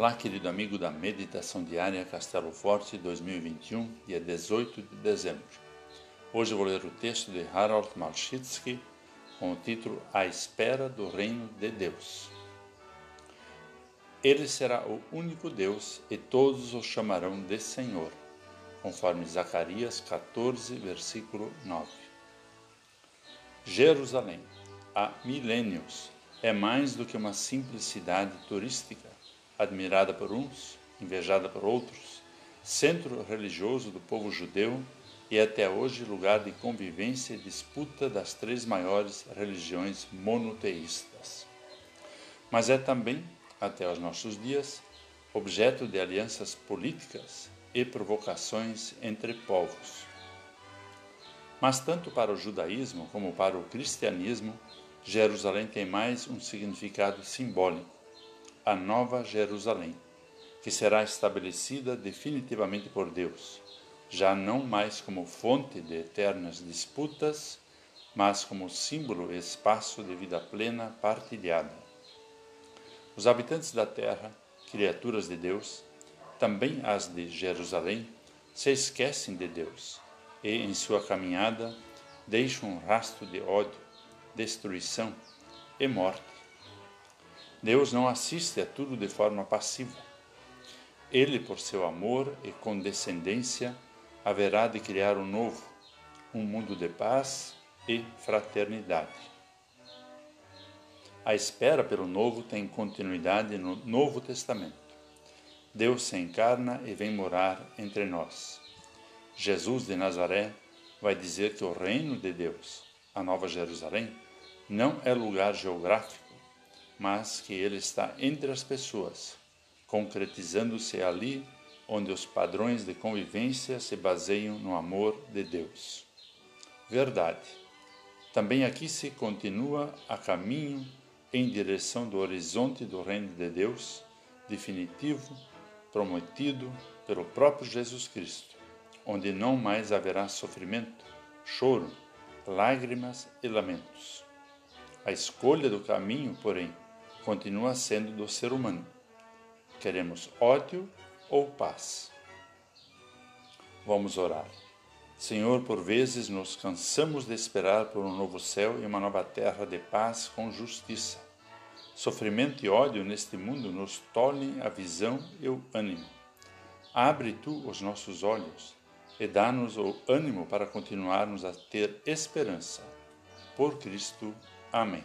Olá, querido amigo da Meditação Diária Castelo Forte 2021, dia 18 de dezembro. Hoje vou ler o texto de Harold Malchitsky com o título A Espera do Reino de Deus. Ele será o único Deus e todos o chamarão de Senhor, conforme Zacarias 14, versículo 9. Jerusalém, há milênios, é mais do que uma simples cidade turística admirada por uns, invejada por outros, centro religioso do povo judeu e até hoje lugar de convivência e disputa das três maiores religiões monoteístas. Mas é também, até os nossos dias, objeto de alianças políticas e provocações entre povos. Mas tanto para o judaísmo como para o cristianismo, Jerusalém tem mais um significado simbólico a Nova Jerusalém, que será estabelecida definitivamente por Deus, já não mais como fonte de eternas disputas, mas como símbolo e espaço de vida plena partilhada. Os habitantes da terra, criaturas de Deus, também as de Jerusalém, se esquecem de Deus e, em sua caminhada, deixam um rastro de ódio, destruição e morte Deus não assiste a tudo de forma passiva. Ele, por seu amor e condescendência, haverá de criar um novo, um mundo de paz e fraternidade. A espera pelo novo tem continuidade no Novo Testamento. Deus se encarna e vem morar entre nós. Jesus de Nazaré vai dizer que o reino de Deus, a Nova Jerusalém, não é lugar geográfico mas que ele está entre as pessoas, concretizando-se ali onde os padrões de convivência se baseiam no amor de Deus. Verdade. Também aqui se continua a caminho em direção do horizonte do reino de Deus, definitivo, prometido pelo próprio Jesus Cristo, onde não mais haverá sofrimento, choro, lágrimas e lamentos. A escolha do caminho, porém, continua sendo do ser humano. Queremos ódio ou paz? Vamos orar. Senhor, por vezes nos cansamos de esperar por um novo céu e uma nova terra de paz com justiça. Sofrimento e ódio neste mundo nos tolhem a visão e o ânimo. Abre tu os nossos olhos e dá-nos o ânimo para continuarmos a ter esperança. Por Cristo. Amém.